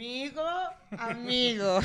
Amigo, amigo.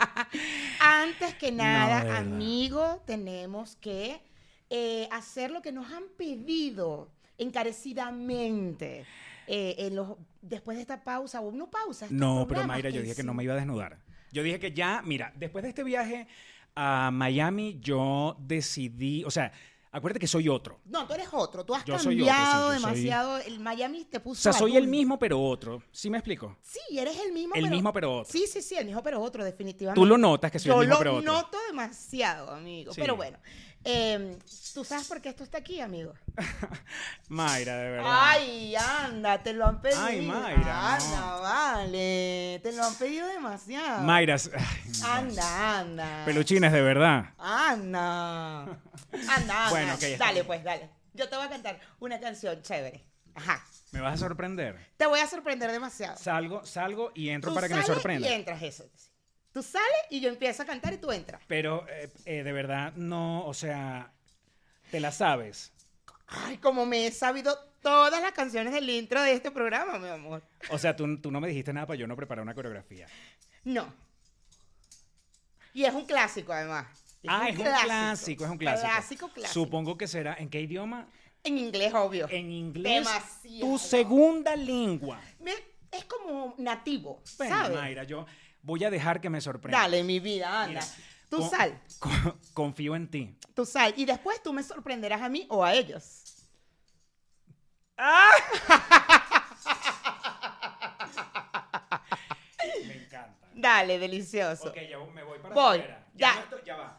Antes que nada, amigo, tenemos que eh, hacer lo que nos han pedido encarecidamente. eh, en los, después de esta pausa, o no pausa. estos No, pero Mayra, yo dije que no me iba a desnudar. Yo dije que ya, mira, después de este viaje a Miami, yo decidí, o sea, acuérdate que soy otro. No, tú eres otro. Tú has Yo soy otro, sí, cambiado yo soy- demasiado. El Miami te puso. O sea, soy el mismo, pero otro. ¿Sí me explico? Sí, eres el mismo. El mismo, pero otro. Sí, sí, sí, el mismo, pero otro, definitivamente. Tú lo notas que soy Yo el mismo, lo pero otro. noto demasiado, amigo. Sí. Pero bueno, eh, ¿tú sabes por qué esto está aquí, amigo? Mayra, de verdad. Ay, anda, te lo han pedido. Ay, Mayra, Anda, no. vale. Te lo han pedido demasiado. Mayra, ay. Anda, anda. peluchines, de verdad. Anda. Anda, anda. Bueno, ok, está Dale, pues, dale. Yo te voy a cantar una canción chévere. Ajá. Me vas a sorprender. Te voy a sorprender demasiado. Salgo, salgo y entro Tú para que me sorprenda. Y entras eso. Tú sales y yo empiezo a cantar y tú entras. Pero eh, eh, de verdad no, o sea, te la sabes. Ay, como me he sabido todas las canciones del intro de este programa, mi amor. O sea, tú, tú no me dijiste nada para yo no preparar una coreografía. No. Y es un clásico, además. ah, es un clásico, es un clásico. Clásico, clásico. Supongo que será, ¿en qué idioma? En inglés, obvio. En inglés. Demasiado. Tu segunda lengua. Me- es como nativo, Bueno, ¿sabes? Mayra, yo voy a dejar que me sorprenda. Dale, mi vida, anda. Mira, tú con- sal, con- confío en ti. tú sal. Y después tú me sorprenderás a mí o a ellos. Me encanta. Dale, delicioso. Ok, ya me voy para Voy, afuera. ya. no estoy, ya va.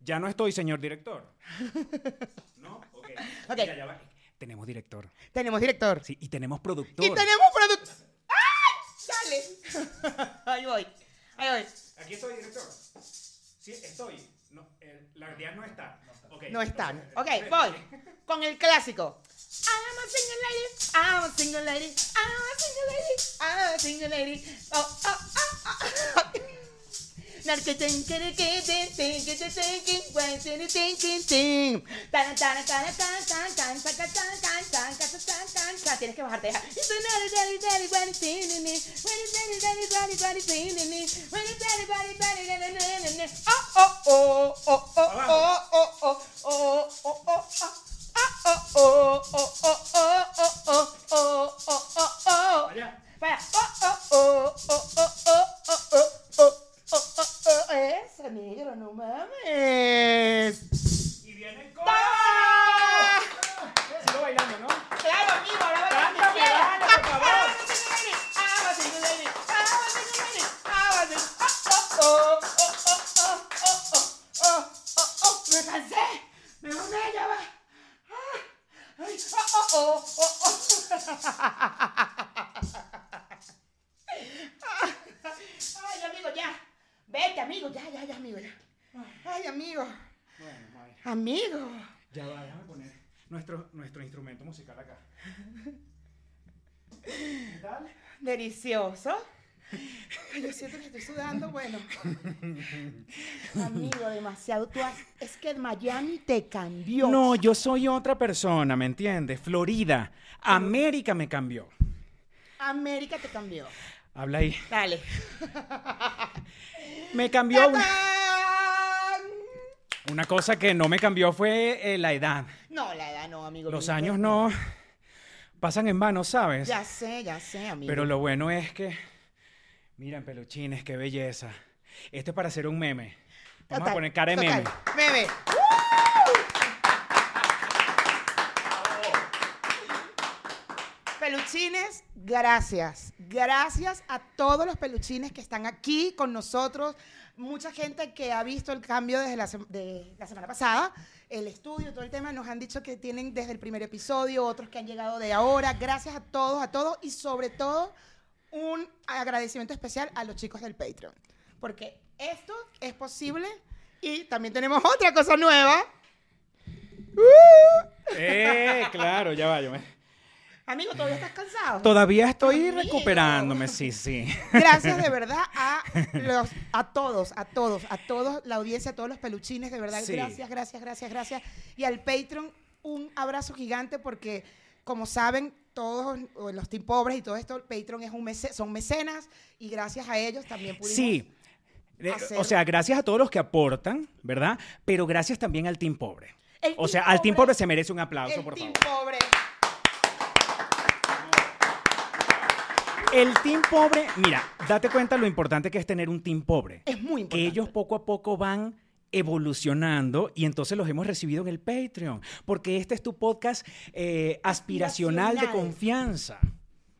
Ya no estoy, señor director. ¿No? Ok. Mira, ya va. Tenemos director. Tenemos director. Sí, y tenemos productor. Y tenemos producto. Dale. Ahí voy. Ahí voy. Aquí estoy, director. Sí, estoy. No, el- la realidad no está. Ok, No están. entonces, Ok, voy. Con el clásico. I'm a single lady. I'm a single lady. I'm a single lady. I'm a single lady. Oh, oh. Tienes que bajarte. Oh, oh, oh, oh, oh, oh, oh, oh, oh, oh, oh. Vaya. Vaya. Oh, oh, oh, oh, oh, oh, oh, oh. Oh, oh, oh, oh. Eso, negro, no mames. Y viene con. ¡Ah! Sigo bailando, ¿no? Claro, amigo, ahora a Cántame, dale, por favor. Me cansé. Me mamé, ya va. Ay, oh, oh, oh, oh, oh. Ay, amigo, ya. Vete, amigo, ya, ya, ya, amigo, ya. Ay, amigo. Bueno, Mayra. Amigo. Ya va, déjame poner nuestro, nuestro instrumento musical acá. ¿Qué tal? Delicioso. Yo siento que estoy sudando, bueno. Amigo, demasiado. Tú has- es que Miami te cambió. No, yo soy otra persona, ¿me entiendes? Florida, América me cambió. América te cambió. Habla ahí. Dale. Me cambió una, una cosa que no me cambió fue eh, la edad. No, la edad no, amigo. Los años no pasan en vano, ¿sabes? Ya sé, ya sé, amigo. Pero lo bueno es que, miren, peluchines, qué belleza. Esto es para hacer un meme. Vamos a poner cara de total. meme. Meme. Peluchines, gracias. Gracias a todos los peluchines que están aquí con nosotros. Mucha gente que ha visto el cambio desde la, semana pasada, el estudio, todo el tema, nos han dicho que tienen desde el primer episodio, otros que han llegado de ahora. Gracias a todos, a todos y sobre todo un agradecimiento especial a los chicos del Patreon. Porque esto es posible y también tenemos otra cosa nueva. Eh, claro, ya va. Amigo, ¿todavía estás cansado? Todavía estoy Amigo. recuperándome, sí, sí. Gracias de verdad a, los, a todos, a todos, a todos, la audiencia, a todos los peluchines, de verdad. Sí. Gracias, gracias, gracias, gracias. Y al Patreon, un abrazo gigante porque, como saben, todos los team pobres y todo esto, Patreon es un mece- son mecenas y gracias a ellos también pudimos. Sí. Hacer- O sea, gracias a todos los que aportan, ¿verdad? Pero gracias también al Team Pobre. El O team sea, al Team pobre- Pobre se merece un aplauso, el por team favor. pobre. El Team Pobre, mira, date cuenta lo importante que es tener un Team Pobre. Es muy importante. que ellos poco a poco van evolucionando y entonces los hemos recibido en el Patreon, porque este es tu podcast eh, aspiracional, de confianza.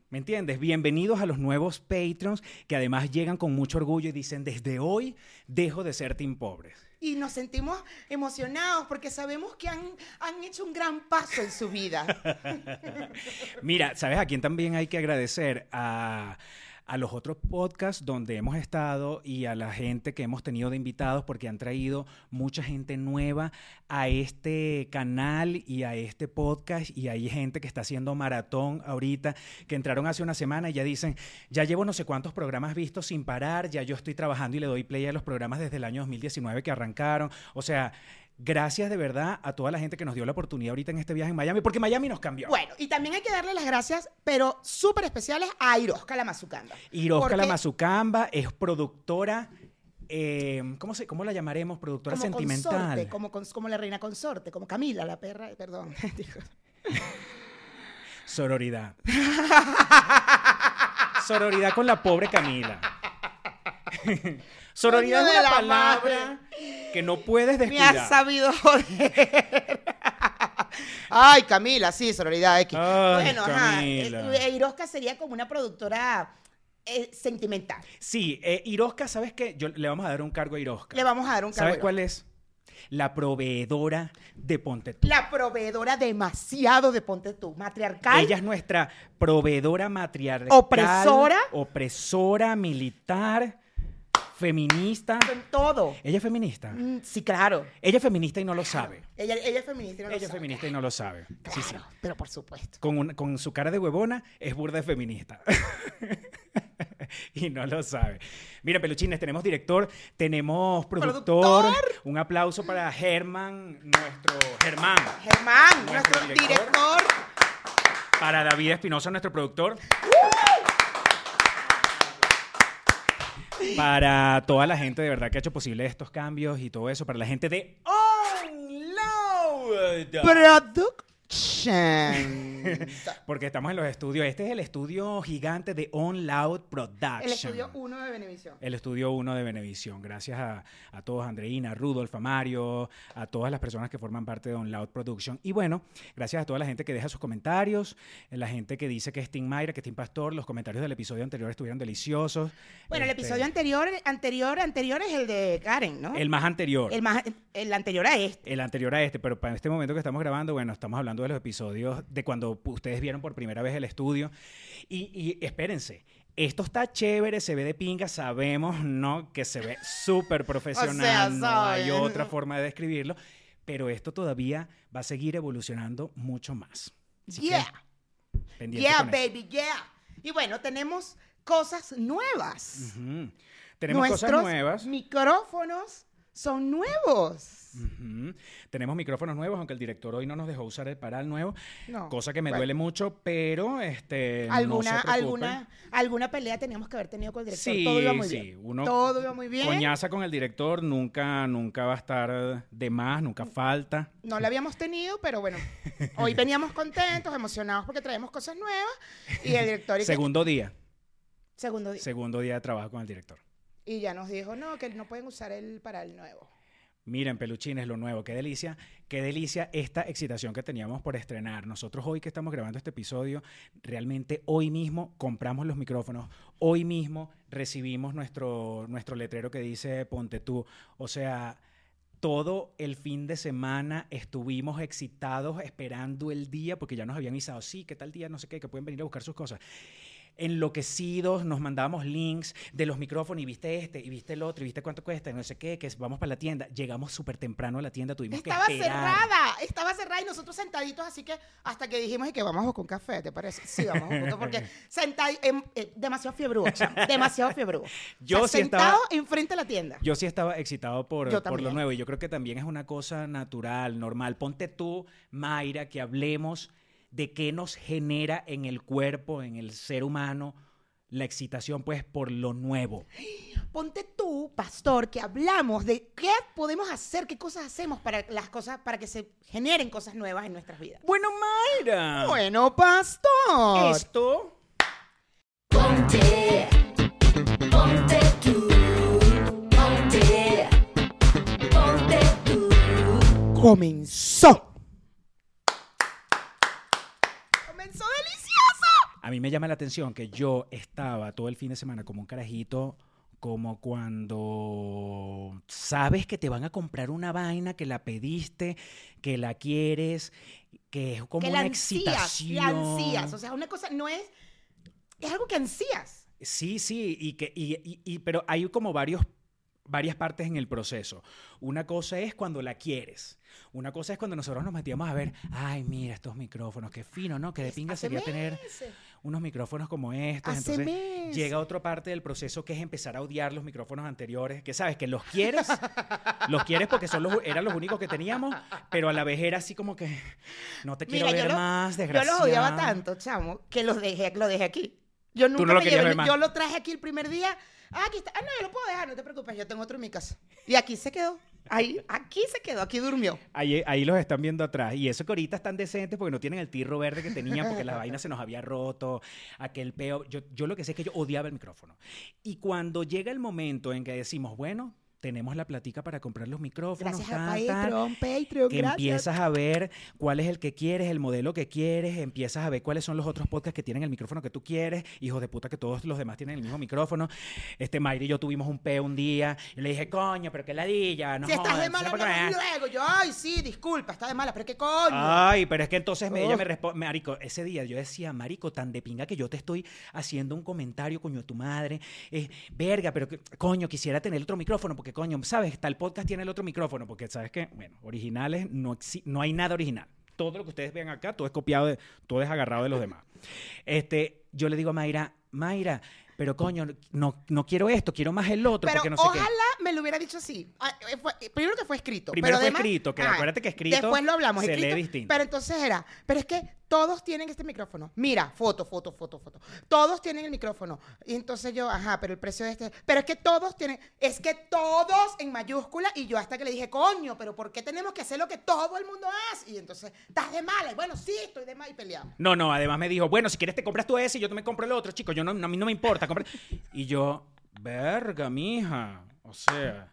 ¿Me entiendes? Bienvenidos a los nuevos Patreons que además llegan con mucho orgullo y dicen, desde hoy dejo de ser Team Pobres. Y nos sentimos emocionados porque sabemos que han, han hecho un gran paso en su vida. Mira, ¿sabes a quién también hay que agradecer? A, a los otros podcasts donde hemos estado y a la gente que hemos tenido de invitados porque han traído mucha gente nueva a este canal y a este podcast y hay gente que está haciendo maratón ahorita que entraron hace una semana y ya dicen, ya llevo no sé cuántos programas vistos sin parar, ya yo estoy trabajando y le doy play a los programas desde el año 2019 que arrancaron. O sea, gracias de verdad a toda la gente que nos dio la oportunidad ahorita en este viaje en Miami porque Miami nos cambió. Bueno, y también hay que darle las gracias, pero súper especiales a Iroska la Mazucanda. Irosca Porque la Mazucamba es productora, eh, ¿cómo, se, ¿cómo la llamaremos? Productora como sentimental. consorte, como, la reina consorte, como Camila, la perra, perdón. Sororidad. Sororidad con la pobre Camila. Sororidad es de una la palabra que no puedes Me descuidar. has sabido joder. Ay, Camila, sí, sororidad X. Ay, bueno, ajá. Camila. eh, Iroska sería como una productora eh, sentimental. Sí, eh, ¿sabes qué? Yo, le vamos a dar un cargo a Irosca. Le vamos a dar un cargo. ¿Sabes cuál es? La proveedora de Ponte Tú. La proveedora demasiado de Ponte Tú, matriarcal. Ella es nuestra proveedora matriarcal. Opresora. Opresora, militar, feminista. en todo. Ella es feminista. Mm, sí, claro. Ella es feminista y no lo sabe. Ella, ella es feminista. y no lo Ella es sabe. feminista y no lo sabe. Sí, sí. Pero por supuesto. Con, un- con su cara de huevona es burda de feminista. y no lo sabe. Mira, peluchines, tenemos director, tenemos productor. ¿Productor? Un aplauso para Germán, nuestro Germán. Germán, Nuestro nuestro director. director. Para David Espinosa, nuestro productor. Para toda la gente de verdad que ha hecho posible estos cambios y todo eso. Para la gente de Onload. Production. Porque estamos en los estudios. Este es el estudio gigante de On Loud Production. El estudio 1 de Benevisión. El estudio 1 de Benevisión. Gracias a, a todos, Andreina, Rudolf, a Mario, a todas las personas que forman parte de On Loud Production. Y bueno, gracias a toda la gente que deja sus comentarios, la gente que dice que es Tim Mayra, que es Tim Pastor. Los comentarios del episodio anterior estuvieron deliciosos. Bueno, el Este, episodio anterior, anterior, anterior es el de Karen, ¿no? El más anterior. El más, el anterior a este. El anterior a este, pero para este momento que estamos grabando, bueno, estamos hablando de los episodios de cuando ustedes vieron por primera vez el estudio. Y, y espérense, esto está chévere, se ve de pinga, sabemos, ¿no? Que se ve súper profesional, no hay otra forma de describirlo, pero esto todavía va a seguir evolucionando mucho más. Así Yeah. Yeah, eso. baby, yeah. Y bueno, tenemos cosas nuevas. Ujú. Tenemos Nuestros cosas nuevas. micrófonos son nuevos. Tenemos micrófonos nuevos, aunque el director hoy no nos dejó usar el paral nuevo, No. cosa que me Bueno. duele mucho, pero este, no alguna, se alguna, alguna pelea teníamos que haber tenido con el director. Sí, Todo iba muy sí, bien. uno Todo iba muy bien. Coñaza con el director nunca, nunca va a estar de más, nunca falta. No la habíamos tenido, pero bueno, hoy veníamos contentos, emocionados porque traemos cosas nuevas. Y el director... y que- Segundo día, segundo día. segundo día de trabajo con el director. Y ya nos dijo, no, que no pueden usar el para el nuevo. Miren, peluchines, lo nuevo, qué delicia, qué delicia esta excitación que teníamos por estrenar. Nosotros hoy que estamos grabando este episodio, realmente hoy mismo compramos los micrófonos, hoy mismo recibimos nuestro, nuestro letrero que dice Ponte tú. O sea, todo el fin de semana estuvimos excitados esperando el día porque ya nos habían avisado, sí, que tal día, no sé qué, que pueden venir a buscar sus cosas. Enloquecidos, nos mandábamos links de los micrófonos y viste este, y viste el otro, y viste cuánto cuesta, y no sé qué, que vamos para la tienda. Llegamos súper temprano a la tienda, tuvimos Estaba que esperar. cerrada, estaba cerrada y nosotros sentaditos, así que hasta que dijimos y que vamos un café, ¿te parece? Sí, vamos a buscar un café, porque sentado, demasiado fiebrudo, demasiado fiebrudo. Yo O sea, sí estaba- sentado enfrente de la tienda. Yo sí estaba excitado por, por lo nuevo y yo creo que también es una cosa natural, normal. Ponte tú, Mayra, que hablemos de qué nos genera en el cuerpo, en el ser humano, la excitación, pues, por lo nuevo. Ponte tú, pastor, que hablamos de qué podemos hacer, qué cosas hacemos para las cosas, para que se generen cosas nuevas en nuestras vidas. Bueno, Mayra. Bueno, pastor. Esto Ponte, ponte tú, ponte, ponte tú. comenzó. Comenzó delicioso. A mí me llama la atención que yo estaba todo el fin de semana como un carajito, como cuando sabes que te van a comprar una vaina, que la pediste, que la quieres, que es como que una la ansías, excitación. la ansías. O sea, una cosa no es, es algo que ansías. Sí, sí, y que, y, y- y- pero hay como varios, varias partes en el proceso. Una cosa es cuando la quieres. Una cosa es cuando nosotros nos metíamos a ver, ay, mira estos micrófonos, qué fino, ¿no? Qué de pinga sería tener. Unos micrófonos como estos. Entonces llega otra parte del proceso que es empezar a odiar los micrófonos anteriores, que sabes que los quieres, los quieres porque son los, eran los únicos que teníamos, pero a la vez era así como que no te quiero Mira, yo ver lo- más, Yo desgraciado. los odiaba tanto, chamo, que los dejé, lo dejé aquí. Yo nunca no lo me llevé, ver más. yo lo traje aquí el primer día. Ah, aquí está. Ah, no, yo lo puedo dejar, no te preocupes, yo tengo otro en mi casa. Y aquí se quedó. Ahí, aquí se quedó, aquí durmió. Ahí, ahí los están viendo atrás. Y eso que ahorita están decentes porque no tienen el tirro verde que tenían porque la vaina se nos había roto, aquel peo. Yo, yo lo que sé es que yo odiaba el micrófono. Y cuando llega el momento en que decimos, bueno, tenemos la platica para comprar los micrófonos, Gracias a tal, Patreon, Patreon, que gracias. empiezas a ver cuál es el que quieres, el modelo que quieres, empiezas a ver cuáles son los otros podcasts que tienen el micrófono que tú quieres, hijos de puta que todos los demás tienen el mismo micrófono. Este Mayra y yo tuvimos un peo un día y le dije, coño, pero qué ladilla, no si estás de mala, ¿sabes por qué?". hablamos luego. Yo, ay, sí, disculpa, está de mala, pero qué coño. Ay, pero es que entonces me- ella me responde, Marico, ese día yo decía, Marico, tan de pinga que yo te estoy haciendo un comentario, coño, tu madre, eh, verga, pero que- coño, quisiera tener otro micrófono, porque coño, ¿sabes? Tal podcast tiene el otro micrófono, porque sabes que, bueno, originales, no, no hay nada original. Todo lo que ustedes ven acá, todo es copiado, de, todo es agarrado de los demás. Este, yo le digo a Mayra, Mayra, pero coño, no, no quiero esto, quiero más el otro, Pero porque no sé ojalá qué. me lo hubiera dicho así. Ah, eh, eh, primero que fue escrito. Primero pero fue además- escrito, que ah, acuérdate que escrito Después lo hablamos. se lee distinto. Pero entonces era, pero es que todos tienen este micrófono. Mira, foto, foto, foto, foto. Todos tienen el micrófono. Y entonces yo, ajá, pero el precio de este. Pero es que todos tienen, es que todos en mayúscula. Y yo hasta que le dije, coño, pero ¿por qué tenemos que hacer lo que todo el mundo hace? Y entonces, estás de mala. Y bueno, sí, estoy de mala y peleamos. No, no, además me dijo, bueno, si quieres te compras tú ese y yo te me compro el otro, chico, yo no, a mí no me importa. compra-". Y yo, verga, mija, o sea,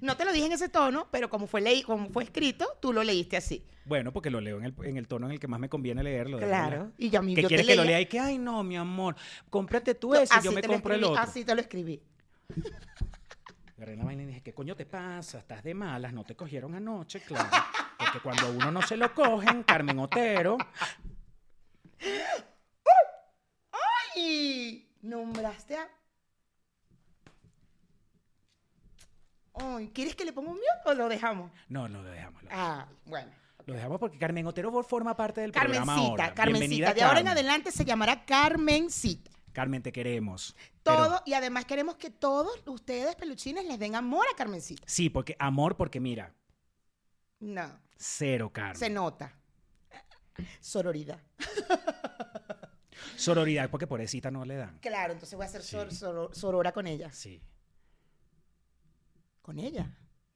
No te lo dije en ese tono, pero como fue, leí, como fue escrito, tú lo leíste así. bueno, porque lo leo en el, en el tono en el que más me conviene leerlo. Claro. Y yo a mí Que yo te quieres que lo lea y que, ay, no, mi amor, cómprate tú ese y yo así me te lo compro el escribí, otro. Así te lo escribí. Agarré la vaina y dije, ¿qué coño te pasa? Estás de malas, no te cogieron anoche, claro. Porque cuando a uno no se lo cogen, Carmen Otero, ¡Ay! Nombraste a. ¿Quieres que le ponga un mute o lo dejamos? no, no, lo dejamos. lo- Ah, bueno. Lo dejamos porque Carmen Otero forma parte del programa Carmencita, ahora. Carmencita. Bienvenida, De ahora en adelante se llamará Carmencita. Carmen, te queremos. Pero- Todo, y además queremos que todos ustedes, peluchines, les den amor a Carmencita. Sí, porque amor, porque mira, No, cero Carmen. se nota. Sororidad. Sororidad, porque pobrecita no le dan. Claro, entonces voy a hacer sor- Sí. soro- sorora con ella. Sí. Con ella.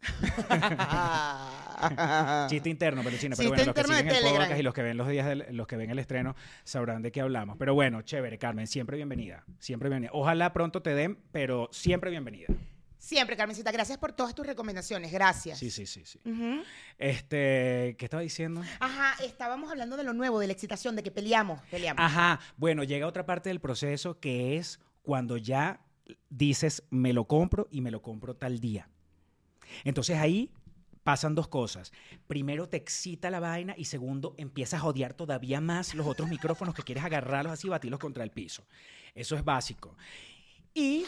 Chiste interno, pero chino. Pero Chiste bueno, los que de siguen el Telegram. podcast y los que ven los días, del- los que ven el estreno sabrán de qué hablamos. Pero bueno, chévere, Carmen, siempre bienvenida. Siempre bienvenida. Ojalá pronto te den, pero siempre bienvenida. Siempre, Carmencita, gracias por todas tus recomendaciones. Gracias. Sí, sí, sí, sí. Este, ¿qué estaba diciendo? Ajá, estábamos hablando de lo nuevo, de la excitación, de que peleamos, peleamos. Ajá, bueno, llega otra parte del proceso que es cuando ya dices, me lo compro y me lo compro tal día. Entonces ahí pasan dos cosas. Primero te excita la vaina y segundo empiezas a odiar todavía más los otros micrófonos que quieres agarrarlos así y batirlos contra el piso. Eso es básico. Y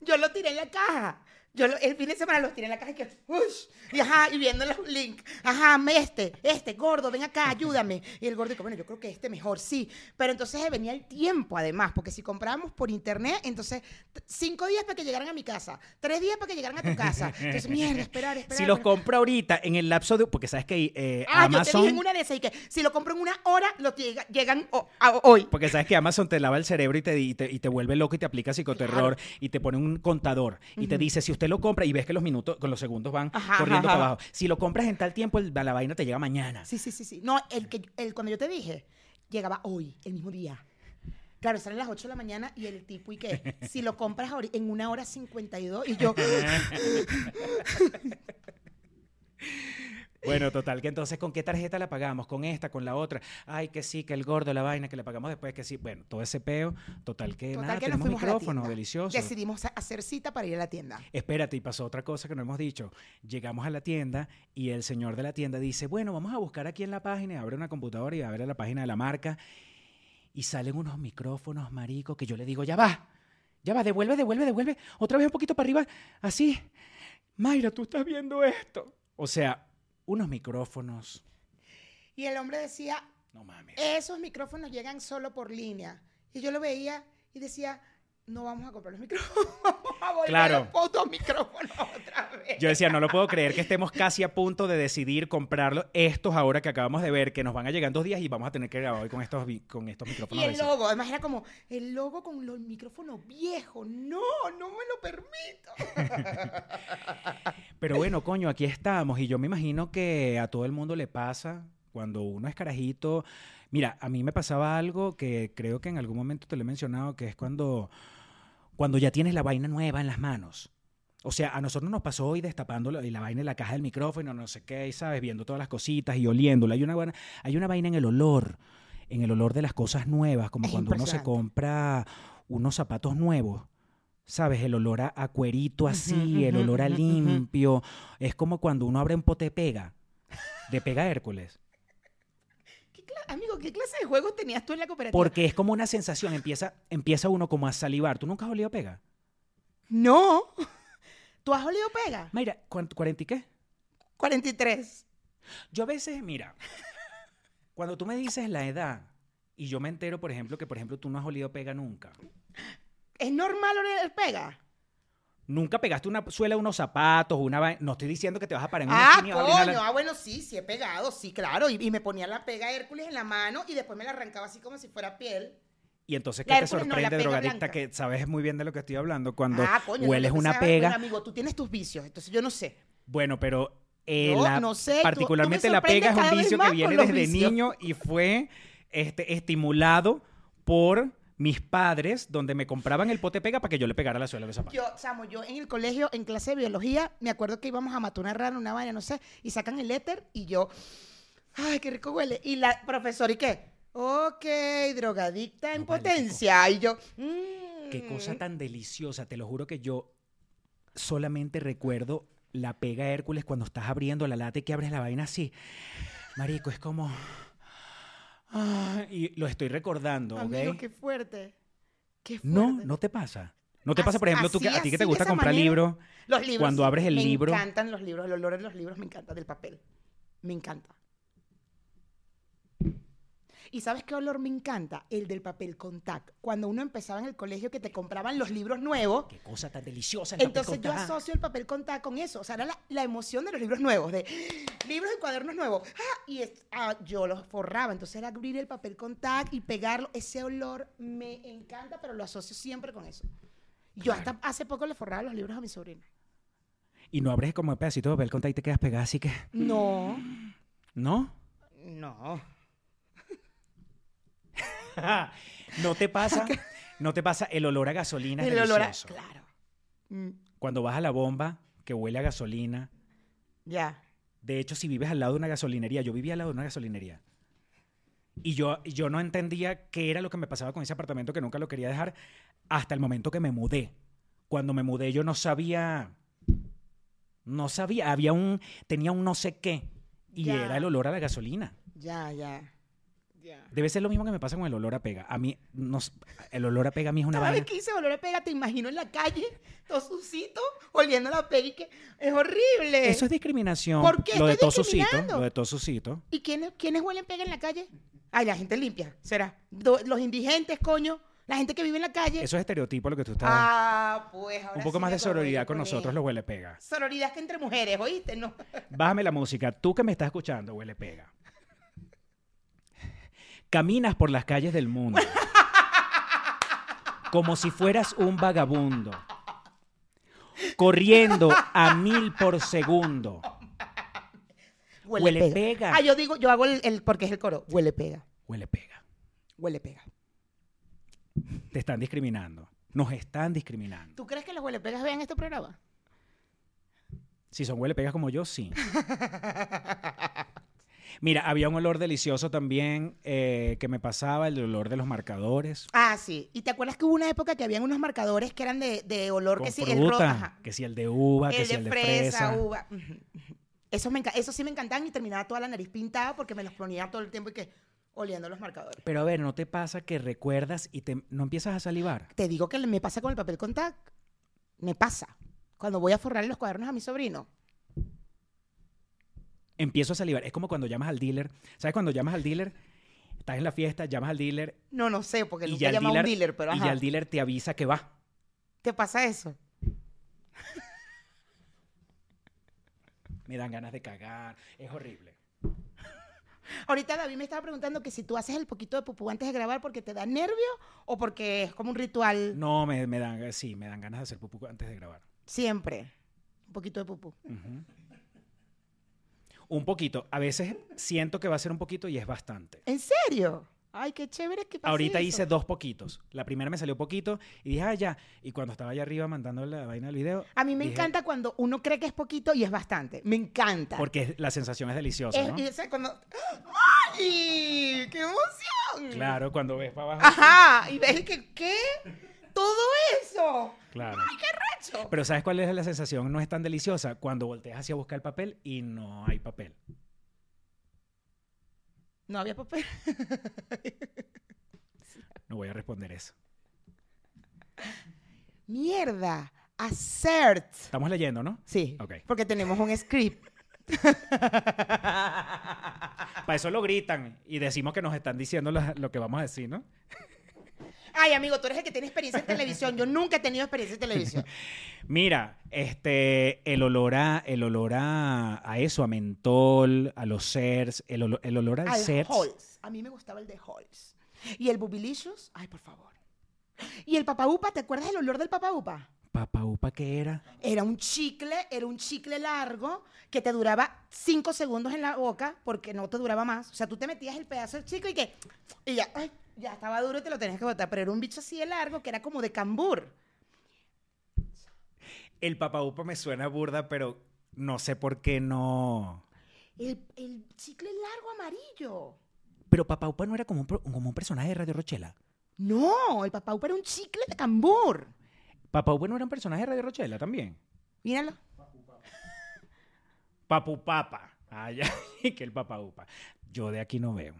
Yo lo tiré en la caja. Yo lo- el fin de semana los tiré en la caja y que, ush, y ajá, y viendo los links, ajá, este, este, gordo, ven acá, ayúdame. Y el gordo dijo, bueno, yo creo que este mejor, sí. Pero entonces venía el tiempo, además, porque si comprábamos por internet, entonces cinco días para que llegaran a mi casa, tres días para que llegaran a tu casa. Entonces, mierda, esperar, esperar. Si los compro ahorita en el lapso de... Porque sabes que eh, Ah, yo te Amazon... dije en una de esas y que si lo compro en una hora, los llega- llegan o- a- hoy. Porque sabes que Amazon te lava el cerebro y te, y te, y te vuelve loco y te aplica psicoterror y te pone un contador y te dice, si usted lo compra y ves que los minutos, con los segundos van Ajá, corriendo ajá, para abajo. Si lo compras en tal tiempo, el- la vaina te llega mañana. Sí, sí, sí, sí. No, el que el, cuando yo te dije, llegaba hoy, el mismo día. Claro, salen las 8 de la mañana y el tipo, ¿y qué? Si lo compras en una hora 52 y yo, Bueno, total, que entonces, ¿con qué tarjeta la pagamos? ¿Con esta? ¿Con la otra? Ay, que sí, que el gordo, la vaina, que le pagamos después, que sí. Bueno, todo ese peo. Total, que total nada, que nos tenemos micrófono, delicioso. Decidimos hacer cita para ir a la tienda. Espérate, y pasó otra cosa que no hemos dicho. Llegamos a la tienda y el señor de la tienda dice, bueno, vamos a buscar aquí en la página, abre una computadora y abre la página de la marca y salen unos micrófonos, marico, que yo le digo, ya va, ya va, devuelve, devuelve, devuelve, otra vez un poquito para arriba, así. Mayra, tú estás viendo esto. O sea, unos micrófonos, Y el hombre decía, no mames. esos micrófonos llegan solo por línea. Y yo lo veía y decía, no vamos a comprar los micrófonos, vamos a volver Claro. a los micrófonos otra vez. Yo decía, no lo puedo creer que estemos casi a punto de decidir comprarlo. Estos ahora que acabamos de ver, que nos van a llegar en dos días y vamos a tener que grabar hoy con estos, con estos Y micrófonos. el de esos. logo, además era como, el logo con los micrófonos viejos. No, no me lo permito. Pero bueno, coño, aquí estamos y yo me imagino que a todo el mundo le pasa cuando uno es carajito. Mira, a mí me pasaba algo que creo que en algún momento te lo he mencionado, que es cuando, cuando ya tienes la vaina nueva en las manos. O sea, a nosotros nos pasó hoy destapando la, y la vaina en la caja del micrófono, no sé qué, y sabes, viendo todas las cositas y oliéndola. Hay una, buena- hay una vaina en el olor, en el olor de las cosas nuevas, como Es cuando uno se compra unos zapatos nuevos. ¿Sabes? El olor a, a cuerito así, el olor a limpio. Es como cuando uno abre un pote de pega, de pega Hércules. ¿Qué cla- amigo, ¿qué clase de juegos tenías tú en la cooperativa? Porque es como una sensación, empieza, empieza uno como a salivar. ¿Tú nunca has olido pega? No. ¿Tú has olido pega? Mira, ¿cuánto, ¿40 y qué? 43. Yo a veces, mira, cuando tú me dices la edad y yo me entero, por ejemplo, que por ejemplo tú no has olido pega nunca. ¿Es normal oler pega? Nunca pegaste una suela a unos zapatos, una. No estoy diciendo que te vas a parar en una Ah, esquina a coño. la- Ah, bueno, sí, sí he pegado, sí, claro. Y, y me ponía la pega Hércules en la mano y después me la arrancaba así como si fuera piel. Y entonces, La ¿qué te Hércules no, sorprende, pega drogadicta, blanca. que sabes muy bien de lo que estoy hablando? Cuando ah, coño. no, hueles una pega. Bueno, amigo, tú tienes tus vicios, entonces yo no sé. Bueno, pero eh, No, la- no sé, tú- tú me particularmente la pega es un vicio que viene desde vicios. niño y fue este, estimulado por mis padres, donde me compraban el pote pega para que yo le pegara la suela de los zapatos. Yo, Samo, yo en el colegio, en clase de biología, me acuerdo que íbamos a matar una rana, una vaina, no sé, y sacan el éter y yo, ay, qué rico huele. Y la profesora, ¿y qué? Ok, drogadicta en vale, potencia. Y yo, mm. Qué cosa tan deliciosa, te lo juro que yo solamente recuerdo la pega Hércules cuando estás abriendo la lata y que abres la vaina así. Marico, es como... Ah, y lo estoy recordando, ¿ok? Qué fuerte. Qué fuerte. No, no te pasa. No te pasa, por ejemplo, tú que, a ti que te gusta comprar libros. Los libros. Cuando abres el libro- Me encantan los libros, el olor de los libros me encanta, del papel. Me encanta. ¿Y sabes qué olor me encanta? El del papel contact. Cuando uno empezaba en el colegio que te compraban los libros nuevos, Qué cosa tan deliciosa. el papel entonces yo contact. asocio el papel contact con eso. O sea, era la, la emoción de los libros nuevos, de libros y cuadernos nuevos. Ah, y es- ah, yo los forraba. Entonces era abrir el papel contact y pegarlo. Ese olor me encanta, pero lo asocio siempre con eso. Yo hasta hace poco le forraba los libros a mi sobrina. Y no abres como un pedacito de papel contact y te quedas pegada, así que... No, ¿No? no. ¿No te pasa? ¿No te pasa el olor a gasolina? es El olor a... Claro. Mm, Cuando vas a la bomba, que huele a gasolina. ya. De hecho, si vives al lado de una gasolinería, yo vivía al lado de una gasolinería. Y yo, yo no entendía qué era lo que me pasaba con ese apartamento que nunca lo quería dejar hasta el momento que me mudé. Cuando me mudé yo no sabía, no sabía, había un, tenía un no sé qué y era el olor a la gasolina. Ya, ya. Debe ser lo mismo que me pasa con el olor a pega. A mí, no s- el olor a pega a mí es una Cada vaina. vez que hice olor a pega, te imagino en la calle, todo sucito, oliendo la pega y que es horrible. Eso es discriminación. ¿Por qué Lo de tosucito. discriminando? Lo de tosucito. ¿Y quiénes, quiénes huelen pega en la calle? Ay, la gente limpia, será. Los indigentes, coño. La gente que vive en la calle. Eso es estereotipo lo que tú estás. Ah, pues ahora un poco sí más de sororidad con nosotros, poner. lo huele pega. Sororidad que entre mujeres, ¿oíste? No. Bájame la música. Tú que me estás escuchando, huele pega. Caminas por las calles del mundo. Como si fueras un vagabundo. Corriendo a mil por segundo. Huele pega. Ah, yo digo, yo hago el, el- porque es el coro. Huele pega. Huele pega. Huele pega. Te están discriminando. Nos están discriminando. ¿Tú crees que los huele pegas vean este programa? Si son huele pegas como yo, sí. Mira, había un olor delicioso también eh, que me pasaba, el olor de los marcadores. Ah, sí. ¿Y te acuerdas que hubo una época que habían unos marcadores que eran de, de olor Con que sí, el rojo, que si el de uva, que el si de el de fresa, fresa. uva. Eso, me eso sí me encantaban y terminaba toda la nariz pintada porque me los ponía todo el tiempo y que oliendo los marcadores. Pero a ver, ¿no te pasa que recuerdas y te, no empiezas a salivar? Te digo que me pasa con el papel contact. Me pasa. Cuando voy a forrarle los cuadernos a mi sobrino. Empiezo a salivar. Es como cuando llamas al dealer. ¿Sabes cuando llamas al dealer? Estás en la fiesta, llamas al dealer No, no sé, porque nunca llamado a un dealer, pero y ya el dealer te avisa que va. ¿Te pasa eso? Me dan ganas de cagar. Es horrible. Ahorita David me estaba preguntando que si tú haces el poquito de pupú antes de grabar porque te da nervio o porque es como un ritual No, me, me dan, sí, me dan ganas de hacer pupú antes de grabar. siempre. Un poquito de pupú. Ujú. Un poquito. A veces siento que va a ser un poquito y es bastante. ¿En serio? Ay, qué chévere que Ahorita eso. hice dos poquitos. La primera me salió poquito y dije, ah, ya. Y cuando estaba allá arriba mandando la vaina del video. A mí me dije, encanta cuando uno cree que es poquito y es bastante. Me encanta. Porque la sensación es deliciosa, Es- ¿no? y, cuando... ¡Ay! ¡Qué emoción! Claro, cuando ves para abajo. Ajá. Y ves que, ¿qué? Todo eso. Claro. ¡Ay, qué recho! Pero ¿sabes cuál es la sensación? No es tan deliciosa cuando volteas hacia buscar el papel y no hay papel. No había papel. No voy a responder eso. Mierda. Assert. Estamos leyendo, ¿no? Sí. Ok. Porque tenemos un script. Para eso lo gritan y decimos que nos están diciendo lo, lo que vamos a decir, ¿no? Ay, amigo, tú eres el que tiene experiencia en televisión. Yo nunca he tenido experiencia en televisión. Mira, este, el olor a, el olor a, a eso, a mentol, a los CERS, el, olo- el olor al Al CERS. Halls. A mí me gustaba el de Halls. Y el Bubilicious. Ay, por favor. Y el Papa Upa, ¿te acuerdas del olor del Papa Upa? Papa Upa, ¿qué era? Era un chicle, era un chicle largo que te duraba cinco segundos en la boca porque no te duraba más. O sea, tú te metías el pedazo del chicle y que. Y ya, ay, ya estaba duro y te lo tenías que botar. Pero era un bicho así de largo que era como de cambur. El Papa Upa me suena burda, pero no sé por qué no. El, el chicle largo amarillo. Pero Papa Upa no era como un, pro- como un personaje de Radio Rochela. No, el Papa Upa era un chicle de cambur. Papa Upa no era un personaje de Radio Rochela también. Míralo. Papu Papa. Ah, ya, que el Papa Upa. Yo de aquí no veo.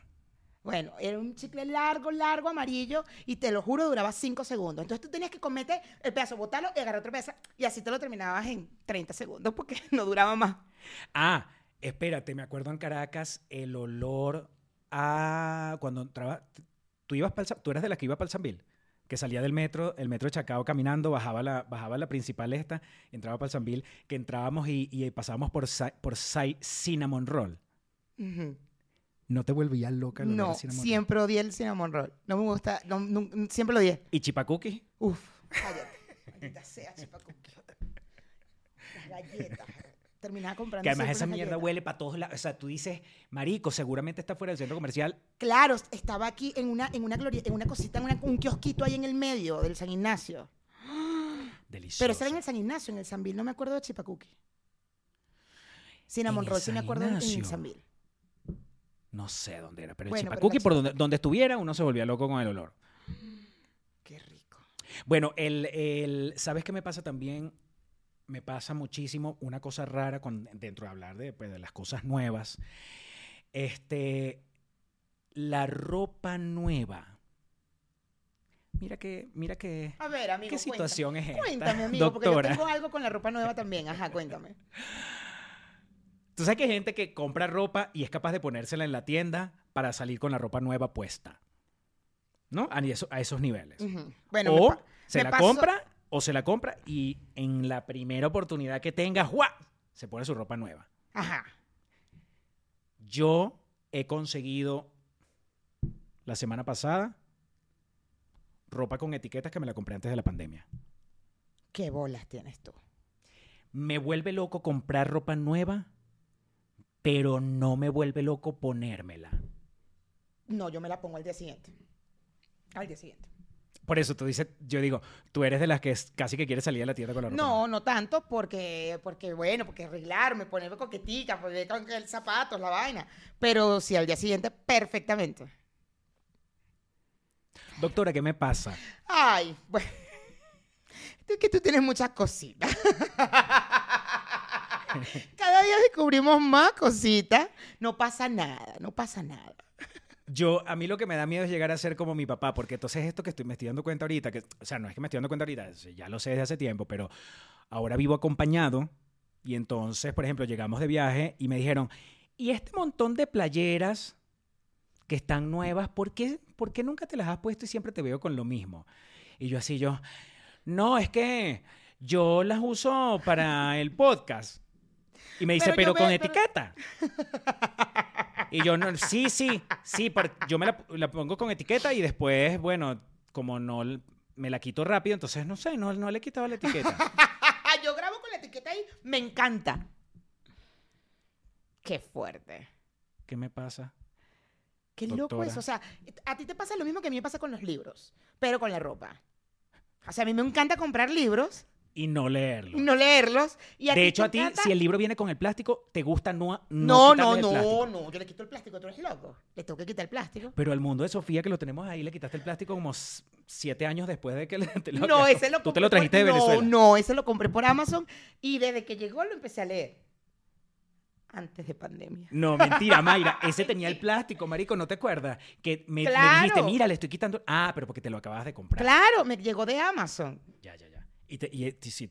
Bueno, era un chicle largo, largo, amarillo, y te lo juro, duraba cinco segundos. Entonces tú tenías que comerte el pedazo, botarlo y agarrar otro pedazo, y así te lo terminabas en 30 segundos porque no duraba más. Ah, espérate, me acuerdo en Caracas el olor a cuando entraba. Tú ibas tú eras de las que iba para el Sambil, que salía del metro, el metro de Chacao caminando, bajaba la, bajaba la principal esta, entraba para el Sambil, que entrábamos y, y pasábamos por, por Cinnamon Roll. Ujú. ¿No te volvías loca el No, cinnamon roll? siempre odié el cinnamon roll. No me gusta, no, no- siempre lo odié. ¿Y chipacuki? Uf, cállate. Maldita sea, chipacuqui. Las galletas. Terminaba comprando Que además esa mierda galletas. huele para todos lados. O sea, tú dices, marico, seguramente está fuera del centro comercial. Claro, estaba aquí en una, en una, gloria- en una cosita, en una- un kiosquito ahí en el medio del San Ignacio. Delicioso. Pero ese era en el San Ignacio, en el Sanville. No me acuerdo de Chipacuqui. Cinnamon Roll, sí me San acuerdo en- el Ignacio. Sanville. No sé dónde era, pero Bueno, el la por donde, donde estuviera, uno se volvía loco con el olor. Qué rico. Bueno, el, el- ¿sabes qué me pasa también? Me pasa muchísimo una cosa rara con, dentro de hablar de, pues, de las cosas nuevas. Este, la ropa nueva. Mira que, mira que. A ver, amigo. ¿Qué cuéntame. situación es esta, Cuéntame, amigo, porque yo doctora? tengo algo con la ropa nueva también. Ajá, cuéntame. Tú sabes que hay gente que compra ropa y es capaz de ponérsela en la tienda para salir con la ropa nueva puesta. ¿No? A, eso- a esos niveles. Bueno, o se la compra o se la compra y en la primera oportunidad que tenga, ¡juá! se pone su ropa nueva. Ajá. Yo he conseguido la semana pasada ropa con etiquetas que me la compré antes de la pandemia. ¿Qué bolas tienes tú? Me vuelve loco comprar ropa nueva, pero no me vuelve loco ponérmela. No, yo me la pongo al día siguiente. Al día siguiente. Por eso tú dices, yo digo, tú eres de las que es- casi que quieres salir de la tienda con la ropa. No, no tanto porque, porque bueno, porque arreglarme, ponerme coquetica, poner con el zapatos, la vaina. Pero sí, al día siguiente, perfectamente. Doctora, ¿qué me pasa? Ay, bueno. Es que tú tienes muchas cositas. Cada día descubrimos más cositas. No pasa nada, no pasa nada. Yo, a mí lo que me da miedo es llegar a ser como mi papá, porque entonces esto que estoy, me estoy dando cuenta ahorita, que, o sea, no es que me estoy dando cuenta ahorita, ya lo sé desde hace tiempo, pero ahora vivo acompañado y entonces, por ejemplo, llegamos de viaje y me dijeron, ¿y este montón de playeras que están nuevas, ¿por qué, por qué nunca te las has puesto y siempre te veo con lo mismo? Y yo así, yo, no, es que yo las uso para el podcast. Y me dice, Pero con etiqueta. Y yo, no, sí, sí, sí, yo me la, la pongo con etiqueta y después, bueno, como no me la quito rápido, entonces no sé, no, no le he quitado la etiqueta. Yo grabo con la etiqueta ahí, me encanta. Qué fuerte. ¿Qué me pasa? Qué loco eso. O sea, a ti te pasa lo mismo que a mí me pasa con los libros, pero con la ropa. O sea, a mí me encanta comprar libros Y no leerlo. y no leerlos. Y de hecho, a ti, encanta- si el libro viene con el plástico, te gusta no No, no no, no, no. Yo le quito el plástico, tú eres loco. Le tengo que quitar el plástico. Pero al mundo de Sofía, que lo tenemos ahí, le quitaste el plástico como siete años después de que le, te lo No, ese lo Tú compré te lo trajiste por- de Venezuela. No, no, ese lo compré por Amazon y desde que llegó lo empecé a leer. Antes de pandemia. No, mentira, Mayra. Ese tenía el plástico, marico, ¿no te acuerdas? Que me, dijiste, mira, le estoy quitando... Ah, pero porque te lo acabas de comprar. Claro, me llegó de Amazon. Ya, ya, ya. Y, te, y, y sí.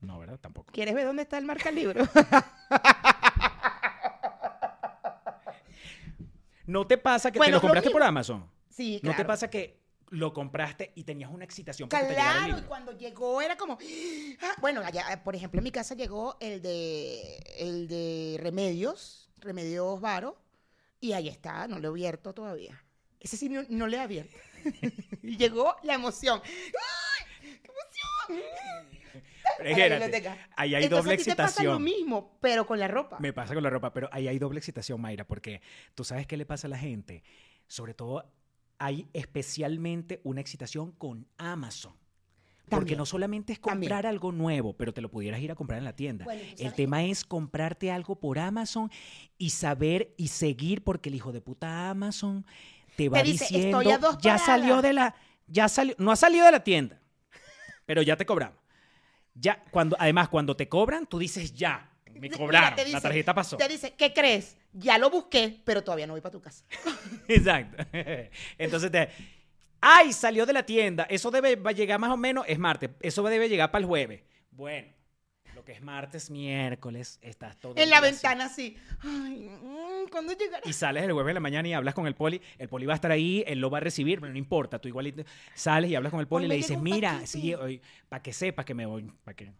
No, ¿verdad? Tampoco. ¿Quieres ver dónde está el marca libro? ¿No te pasa que Bueno, te lo compraste por Amazon? Sí, ¿No te claro. pasa que lo compraste y tenías una excitación porque te llegara el Claro, y libro? cuando llegó era como. ah, Bueno, allá, por ejemplo, en mi casa llegó el de el de Remedios, Remedios Varo, y ahí está, no lo he abierto todavía. Ese sí no, no le he abierto. y llegó la emoción. ¡Ay! Pero espérate, ahí hay Entonces, doble a ti te pasa lo excitación. mismo, pero con la ropa. Me pasa con la ropa, pero ahí hay doble excitación, Mayra, porque tú sabes qué le pasa a la gente. Sobre todo, hay especialmente una excitación con Amazon. Porque También. no solamente es También. comprar algo nuevo, pero te lo pudieras ir a comprar en la tienda. Bueno, el tema es comprarte algo por Amazon y saber y seguir, porque el hijo de puta Amazon te va dice, diciendo, "Estoy a dos ya paradas". salió de la, ya salió, no ha salido de la tienda, pero ya te cobramos. Ya, cuando, además, cuando te cobran, tú dices ya, me cobraron, te la dice- tarjeta pasó. Te dice, ¿qué crees? Ya lo busqué, pero todavía no voy para tu casa. Exacto. Entonces te. ¡Ay! Salió de la tienda. Eso debe va a llegar más o menos. Es martes. Eso debe llegar para el jueves. Bueno, lo que es martes, miércoles, estás todo. En la ventana así. Ay, mm, ¿cuándo llegará? Y sales el jueves en la mañana y hablas con el poli. El poli va a estar ahí, él lo va a recibir, pero no importa. Tú igualito sales y hablas con el poli y le dices, mira, paquete". sí, hoy, para que sepas que me voy. Para que.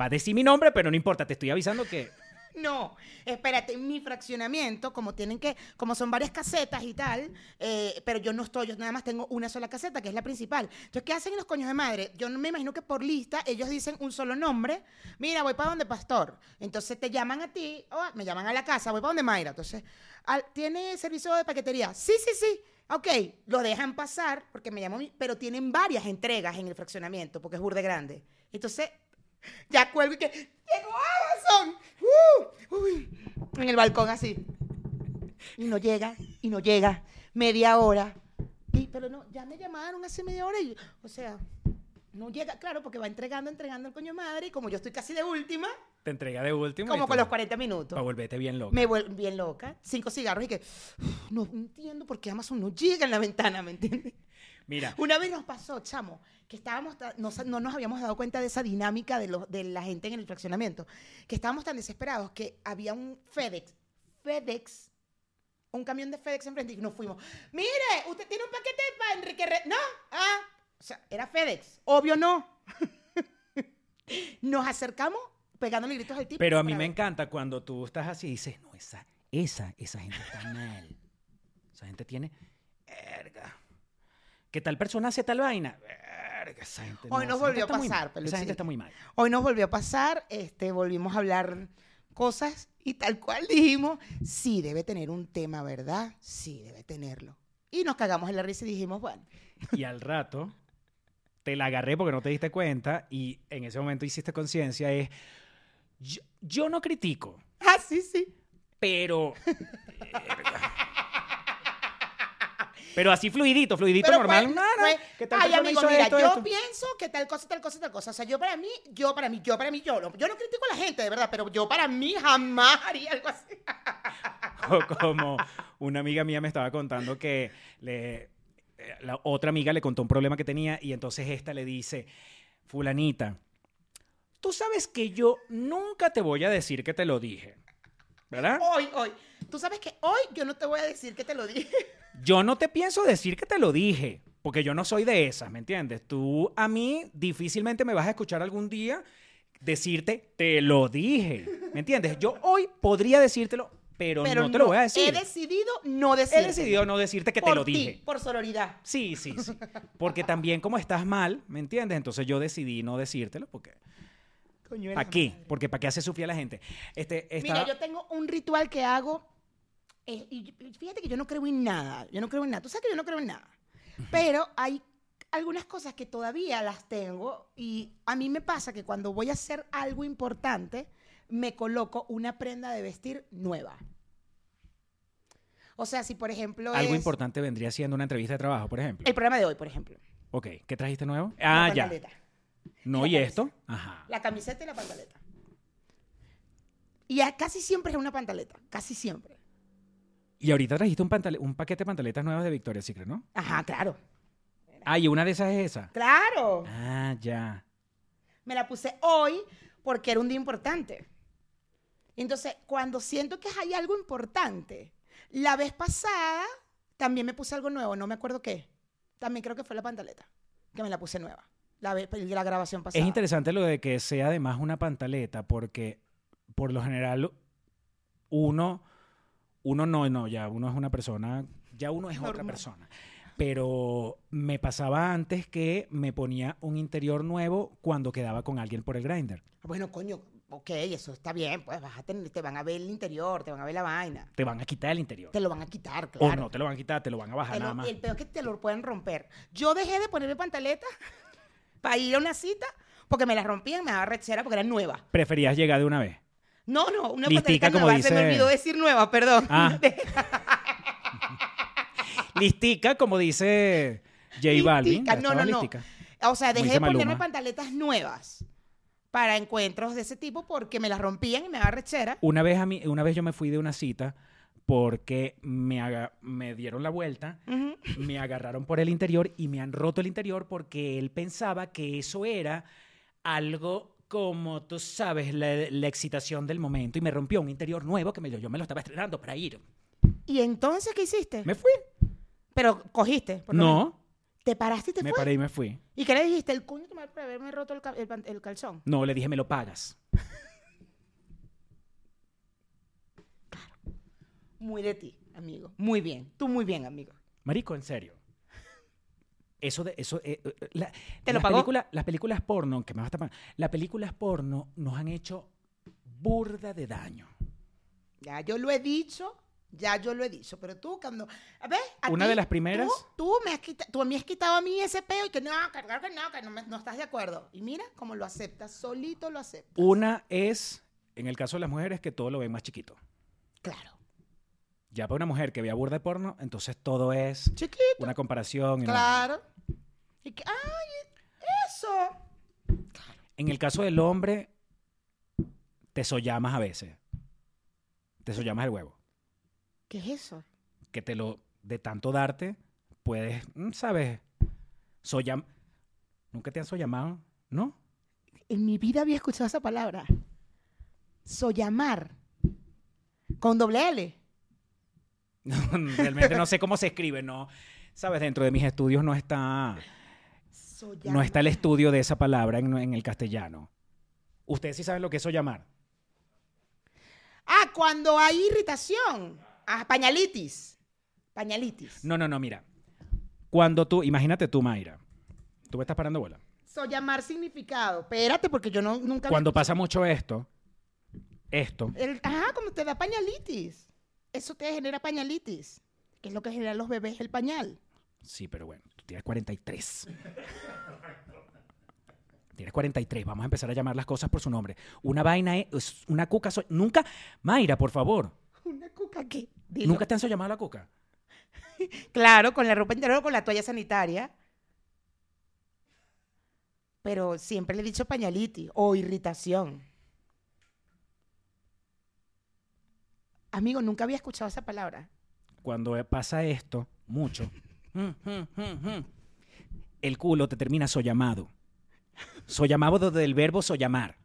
Va a decir mi nombre, pero no importa. Te estoy avisando que. No, espérate, mi fraccionamiento, como tienen que, como son varias casetas y tal, eh, pero yo no estoy, yo nada más tengo una sola caseta, que es la principal. Entonces, ¿qué hacen los coños de madre? Yo me imagino que por lista ellos dicen un solo nombre. Mira, voy para donde Pastor. Entonces te llaman a ti, o me llaman a la casa, voy para donde Mayra. Entonces, ¿tiene servicio de paquetería? Sí, sí, sí. Ok, lo dejan pasar porque me llamo, mi- pero tienen varias entregas en el fraccionamiento porque es burde grande. Entonces, ya cuelgo y que llegó Amazon. ¡Uh! En el balcón así. Y no llega, y no llega. Media hora. Y, pero no, ya me llamaron hace media hora y, o sea, no llega, claro, porque va entregando, entregando el coño madre. Y como yo estoy casi de última, Te entrega de último. como con los 40 minutos. Para volverte bien loco. Me vuelvo bien loca. Cinco cigarros y que "Uf, no entiendo por qué Amazon no llega en la ventana, ¿me entiendes? Mira, Una vez nos pasó, chamo, que estábamos, no, nos habíamos dado cuenta de esa dinámica de, la gente en el fraccionamiento, que estábamos tan desesperados que había un FedEx, FedEx, un camión de FedEx enfrente y nos fuimos. Mire, usted tiene un paquete para Enrique Re No, ah, o sea, era FedEx, obvio no. nos acercamos pegándole gritos al tipo. pero a mí me ver. encanta cuando tú estás así y dices, no, esa, esa, esa gente está mal. Esa gente tiene. Verga. Que tal persona hace tal vaina. Verga, esa gente. Hoy no, nos esa gente volvió a está muy pasar, mal. Esa Peluchín. gente está muy mal. Hoy nos volvió a pasar, este, volvimos a hablar cosas y tal cual dijimos, sí, debe tener un tema, ¿verdad? Sí, debe tenerlo. Y nos cagamos en la risa y dijimos, bueno, Y al rato te la agarré porque no te diste cuenta y en ese momento hiciste conciencia es, yo, yo no critico, ah, sí, sí. pero... verga. pero así fluidito, fluidito Pero normal. que tal Ay, amigo, mira, esto, yo esto". pienso que tal cosa, tal cosa, tal cosa. O sea, yo para mí, yo para mí, yo para mí, yo no, yo no critico a la gente, de verdad, pero yo para mí jamás haría algo así. O como una amiga mía me estaba contando que le, eh, la otra amiga le contó un problema que tenía y entonces esta le dice, fulanita, tú sabes que yo nunca te voy a decir que te lo dije, ¿verdad? Hoy, hoy. Tú sabes que hoy yo no te voy a decir que te lo dije. Yo no te pienso decir que te lo dije, porque yo no soy de esas, ¿me entiendes? Tú a mí difícilmente me vas a escuchar algún día decirte, te lo dije, ¿me entiendes? Yo hoy podría decírtelo, pero, Pero no te lo voy a decir. He decidido no He decirte. decidido no decirte que te lo ti, dije. Por sororidad. Sí, sí, sí. Porque también como estás mal, ¿me entiendes? Entonces yo decidí no decírtelo porque... Coño madre. Porque ¿para qué hace sufrir a la gente? Este, Mira, yo tengo un ritual que hago. Y y fíjate que yo no creo en nada. Yo no creo en nada. Tú sabes que yo no creo en nada. Pero hay algunas cosas que todavía las tengo. Y a mí me pasa que cuando voy a hacer algo importante, me coloco una prenda de vestir nueva. O sea, si por ejemplo. Algo es importante vendría siendo una entrevista de trabajo, por ejemplo. El programa de hoy, por ejemplo. Ok, ¿qué trajiste nuevo? La Ah, ya. pantaleta. No, la ¿y camisa. esto? Ajá. La camiseta y la pantaleta. Y casi siempre es una pantaleta. Casi siempre. Y ahorita trajiste un, pantale- un paquete de pantaletas nuevas de Victoria's Secret, ¿no? Ajá, claro. Ah, y una de esas es esa. Claro. Ah, ya. Me la puse hoy porque era un día importante. Entonces, cuando siento que hay algo importante, la vez pasada también me puse algo nuevo, no me acuerdo qué. También creo que fue la pantaleta, que me la puse nueva. La, vez- la grabación pasada. Es interesante lo de que sea además una pantaleta, porque por lo general uno, uno no, no, ya uno es una persona, ya uno es otra persona. Pero me pasaba antes que me ponía un interior nuevo cuando quedaba con alguien por el grinder. Bueno, coño, ok, eso está bien, pues vas a tener, te van a ver el interior, te van a ver la vaina. Te van a quitar el interior. Te lo van a quitar, O claro. no te lo van a quitar, te lo van a bajar lo- nada más. el peor es que te lo pueden romper. Yo dejé de ponerme pantaleta para ir a una cita porque me la rompían, me daba rechera porque era nueva. Preferías llegar de una vez. No, no, una Listica, pantaleta como nueva. Se me olvidó decir nueva, perdón. Ah. Listica, como dice J Balvin. No, no, no. O sea, dejé de ponerme pantaletas nuevas para encuentros de ese tipo porque me las rompían y me daba rechera. Una vez, a mí, una vez yo me fui de una cita porque me, dieron la vuelta, me agarraron por el interior y me han roto el interior porque él pensaba que eso era algo como, tú sabes, la, la excitación del momento y me rompió un interior nuevo que me, lo- yo me lo estaba estrenando para ir. ¿Y entonces qué hiciste? Me fui. Pero cogiste. por lo menos. No, ¿Te paraste y te me fue? paré y me fui. ¿Y qué le dijiste? El cuño tu madre por haberme roto el, el el calzón. No, le dije, me lo pagas. Muy de ti, amigo. Muy bien. Tú muy bien, amigo. Marico, en serio. Eso de eso eh, eh, la- ¿Te lo las pagó? películas, las películas porno, que me vas a tapar, las películas porno nos han hecho burda de daño. Ya yo lo he dicho, ya yo lo he dicho, pero tú cuando, a ver, a Una ti, de las primeras- Tú, tú me has quitado, tú me has quitado a mí ese peo y que no, claro que no, que no, me- no estás de acuerdo. Y mira cómo lo aceptas, solito lo aceptas. Una es, en el caso de las mujeres, que todo lo ven más chiquito. Claro. Ya para una mujer que vea burda de porno, entonces todo es Chiquito. una comparación. Claro. Y que, ay, eso. En el caso del hombre, Te sollamas a veces. Te sollamas el huevo. ¿Qué es eso? Que te lo, de tanto darte, puedes, mm, ¿sabes? Soyam... ¿Nunca te han sollamado? ¿No? En mi vida había escuchado esa palabra. Soyamar. Con doble L. Realmente no sé cómo se escribe, ¿no? ¿Sabes? Dentro de mis estudios no está, no está el estudio de esa palabra en, en el castellano. ¿Ustedes sí saben lo que es sollamar? Ah, cuando hay irritación. Ah, pañalitis. Pañalitis. No, no, no, mira. Cuando tú, imagínate tú, Mayra. Tú me estás parando bola. Soyamar significado. Espérate, porque yo no, nunca... Cuando pasa mucho esto, esto, El- ajá, como te da pañalitis. Eso te genera pañalitis. Que es lo que generan los bebés, el pañal. sí, pero bueno, tú tienes 43. Tienes 43, vamos a empezar a llamar las cosas por su nombre. Una vaina es, una cuca, nunca, Mayra, por favor, ¿Una cuca qué? Dilo. ¿nunca te han llamado la cuca? Claro, con la ropa interior o con la toalla sanitaria. Pero siempre le he dicho pañalitis o irritación. Amigo, nunca había escuchado esa palabra. Cuando pasa esto, mucho, mm, mm, mm, el culo te termina sollamado. Sollamado desde el verbo sollamar.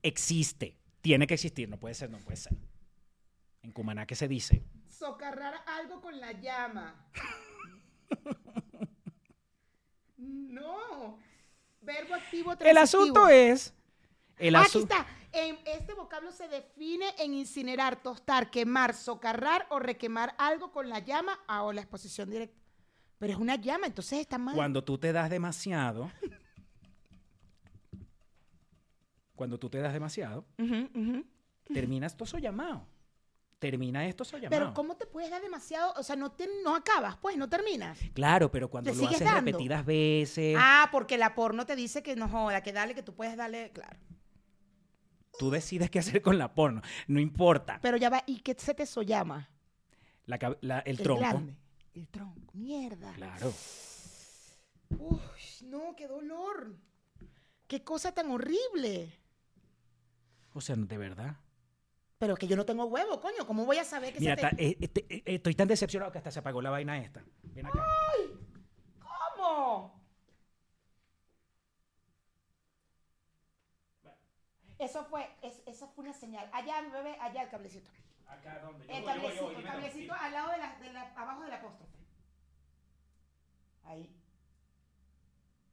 Existe, tiene que existir, no puede ser, no puede ser. En Cumaná, ¿qué se dice? Socarrar algo con la llama. no. Verbo activo El asunto es... El Ah, Aquí asu- está. En este vocablo se define en incinerar, tostar, quemar, socarrar o requemar algo con la llama ah, o la exposición directa. Pero es una llama, entonces está mal. Cuando tú te das demasiado, cuando tú te das demasiado, Ujú, ujú. termina esto sollamado. Termina esto sollamado. Pero ¿cómo te puedes dar demasiado? O sea, no, te, no acabas, pues, no terminas. Claro, pero cuando ¿Le lo haces dando? repetidas veces, Ah, porque la porno te dice que no joda, que dale, que tú puedes darle, claro. Tú decides qué hacer con la porno. No importa. Pero ya va, ¿y qué se te sollama? La la- el El tronco. grande. El tronco, mierda. Claro. Uy, no, qué dolor. Qué cosa tan horrible. O sea, de verdad. Pero que yo no tengo huevo, coño. ¿Cómo voy a saber que Mira, se te... eh, este- eh, estoy tan decepcionado que hasta se apagó la vaina esta. Ven acá. ¿Cómo? Eso fue, es- eso fue una señal. Allá, bebé, allá el cablecito. Acá donde El cablecito, el cablecito al lado de la, de la- abajo del apóstrofe. Ahí.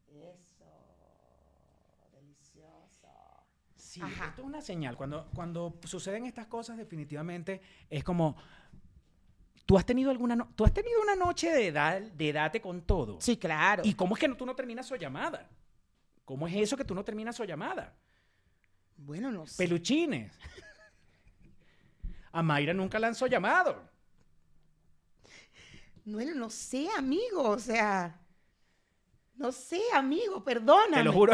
Eso. Delicioso. Sí, Ajá. esto es una señal. Cuando, cuando suceden estas cosas, definitivamente es como. ¿Tú has tenido alguna no- tú has tenido una noche de, dar- de date con todo? Sí, claro. ¿Y cómo es que no- tú no terminas su llamada? ¿Cómo es eso que tú no terminas su llamada? Bueno, no sé. Peluchines. A Mayra nunca lanzó llamado. Bueno, no sé, amigo. O sea. No sé, amigo, perdóname. Te lo juro.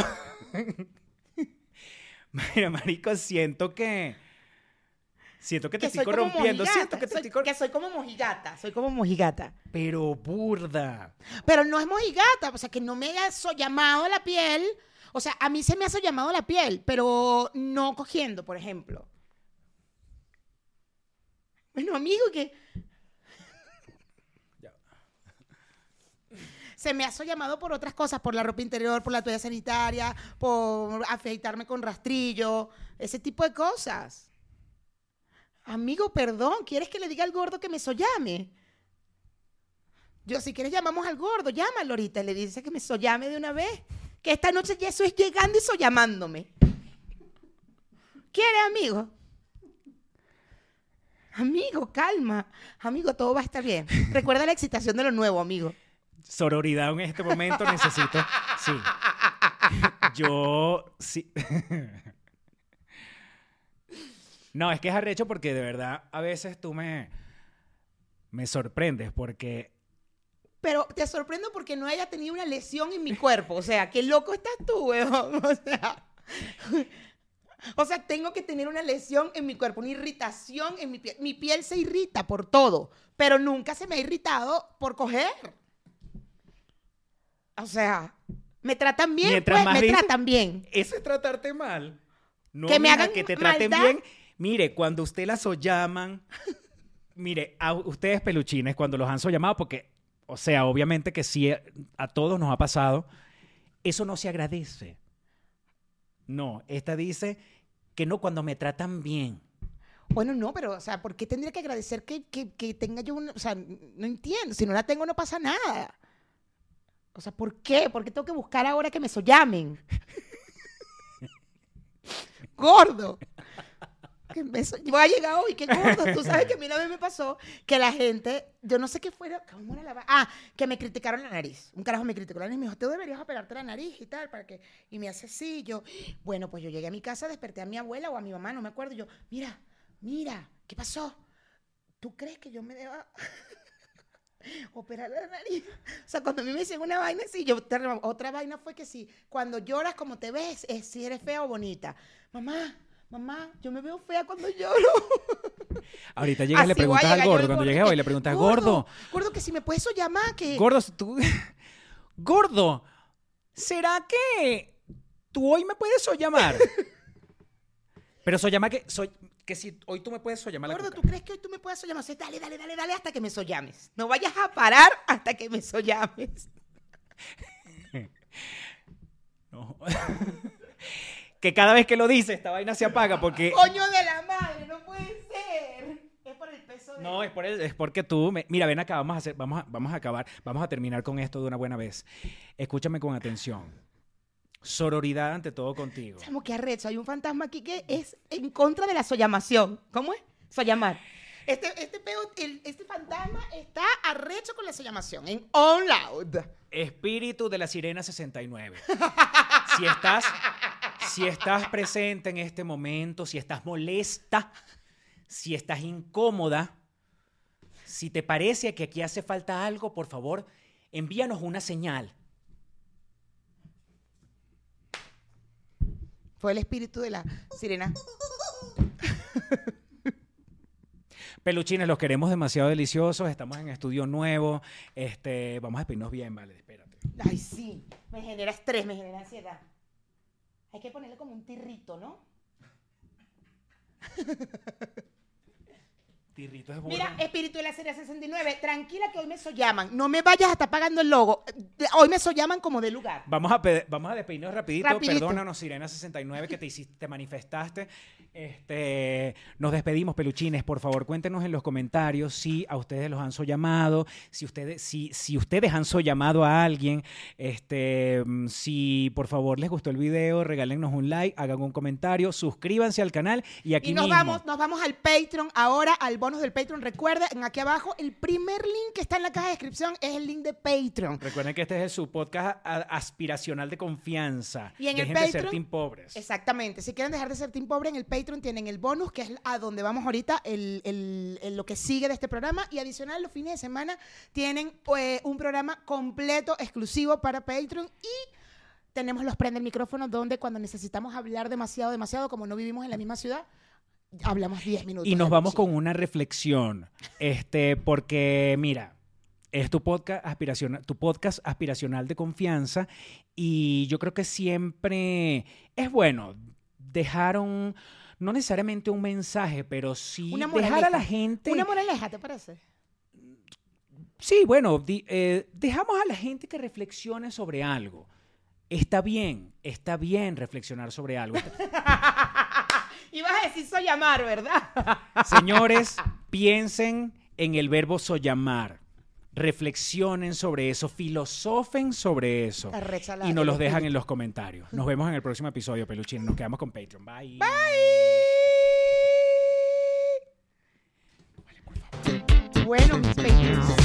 Mira, marico, siento que. Siento que te Que estoy corrompiendo. Siento que te soy- estoy que soy como mojigata. Soy como mojigata. Pero burda. Pero no es mojigata, o sea, que no me haya llamado la piel. O sea, a mí se me ha llamado la piel, pero no cogiendo, por ejemplo. Bueno, amigo, que se me ha llamado por otras cosas, por la ropa interior, por la toalla sanitaria, por afeitarme con rastrillo, ese tipo de cosas. Amigo, perdón, ¿quieres que le diga al gordo que me sollame? Yo, si quieres, llamamos al gordo, llámalo ahorita y le dice que me sollame de una vez. Que esta noche ya eso es llegando y sollamándome. ¿Quiere, amigo? Amigo, calma. Amigo, todo va a estar bien. Recuerda la excitación de lo nuevo, amigo. Sororidad en este momento necesito. Sí. Yo sí. No, es que es arrecho porque de verdad a veces tú me, me sorprendes porque Pero te sorprendo porque no haya tenido una lesión en mi cuerpo. O sea, qué loco estás tú, weón. O sea, o sea, tengo que tener una lesión en mi cuerpo, una irritación en mi piel. Mi piel se irrita por todo, pero nunca se me ha irritado por coger. O sea, me tratan bien, Mientras pues, más me dices- tratan bien. eso es tratarte mal. No, Que me hagan que te traten maldad. bien. Mire, cuando usted las llaman, mire, a ustedes peluchines, cuando los han llamado, porque, o sea, obviamente que sí, eh, a todos nos ha pasado, eso no se agradece. No, esta dice que no cuando me tratan bien. Bueno, no, pero, o sea, ¿por qué tendría que agradecer que, que- tenga yo una... O sea, no entiendo. Si no la tengo, no pasa nada. O sea, ¿por qué? ¿Por qué tengo que buscar ahora que me so llamen? Gordo. Que me so- Voy hoy, qué gordo. Tú sabes que a mí una vez me pasó que la gente, yo no sé qué fuera, ¿cómo era la va- Ah, que me criticaron la nariz. Un carajo me criticó la nariz me dijo, tú deberías operarte la nariz y tal, para que... Y me hace así, yo, bueno, pues yo llegué a mi casa, desperté a mi abuela o a mi mamá, no me acuerdo, y yo, mira, mira, ¿qué pasó? ¿Tú crees que yo me deba operar la nariz? O sea, cuando a mí me dicen una vaina así, yo, otra vaina fue que sí, cuando lloras como te ves, es si eres fea o bonita. Mamá, mamá, yo me veo fea cuando lloro. Ahorita llegas y le preguntas al llegar gordo. Cuando llegas hoy le preguntas, gordo, Gordo, que si me puedes llamar, que... gordo, tú, gordo, ¿será que tú hoy me puedes llamar? Pero llamar que, soy, que si hoy tú me puedes llamar la Gordo, cuca. ¿tú crees que hoy tú me puedes llamar? dale, dale, dale, dale, hasta que me llames. No vayas a parar hasta que me llames. No. Que cada vez que lo dice, esta vaina se apaga porque... Coño de la madre, no puede ser. Es por el peso de... No, es, por el- es porque tú... me- mira, ven acá, vamos a, hacer, vamos, a, vamos a acabar, vamos a terminar con esto de una buena vez. Escúchame con atención. Sororidad ante todo contigo. Chamo, qué arrecho. Hay un fantasma aquí que es en contra de la sollamación. ¿Cómo es? Sollamar. Este, este, peo- el- este fantasma está arrecho con la sollamación. En on loud. Espíritu de la Sirena 69. Si estás, si estás presente en este momento, si estás molesta, si estás incómoda, si te parece que aquí hace falta algo, por favor, envíanos una señal. Fue el espíritu de la sirena. Peluchines, los queremos demasiado deliciosos. Estamos en estudio nuevo. Este, vamos a despedirnos bien, vale, espérate. Ay, sí. Me genera estrés, me genera ansiedad. Hay que ponerle como un tirrito, ¿no? Tirrito es Mira, burda. espíritu de la serie 69, tranquila que hoy me llaman. No me vayas a estar pagando el logo. Hoy me llaman como de lugar. Vamos a, vamos a despedirnos rapidito. Rapidito. Perdónanos, Sirena69, que te, hiciste, te manifestaste. Este, nos despedimos, peluchines. Por favor, cuéntenos en los comentarios si a ustedes los han so llamado, si ustedes, si, si ustedes han so llamado a alguien. Este, si por favor les gustó el video, regálenos un like, hagan un comentario, suscríbanse al canal y aquí Y nos mismo. vamos, nos vamos al Patreon ahora, al bonus del Patreon. Recuerden, aquí abajo, el primer link que está en la caja de descripción es el link de Patreon. Recuerden que este es su podcast a- aspiracional de confianza. Y en el Dejen de ser Patreon- team pobres. Exactamente. Si quieren dejar de ser team pobre, en el Patreon tienen el bonus, que es a donde vamos ahorita, el, el- el- lo que sigue de este programa. Y adicional, los fines de semana tienen eh, un programa completo, exclusivo para Patreon. Y tenemos los prende el micrófono, donde cuando necesitamos hablar demasiado, demasiado, como no vivimos en la misma ciudad, hablamos 10 minutos. Y nos vamos con una reflexión, este, porque mira, es tu podcast aspiracional, tu podcast aspiracional de confianza y yo creo que siempre es bueno dejar un, no necesariamente un mensaje, pero sí Una dejar a la gente, Una moraleja, ¿te parece? sí, bueno, di- eh, dejamos a la gente que reflexione sobre algo. Está bien, está bien reflexionar sobre algo. Ibas a decir soy amar, ¿verdad? Señores, piensen en el verbo sollamar. Reflexionen sobre eso, filosofen sobre eso. Y nos los dejan en los comentarios. Nos vemos en el próximo episodio, peluchines. Nos quedamos con Patreon. Bye. Bueno, mis.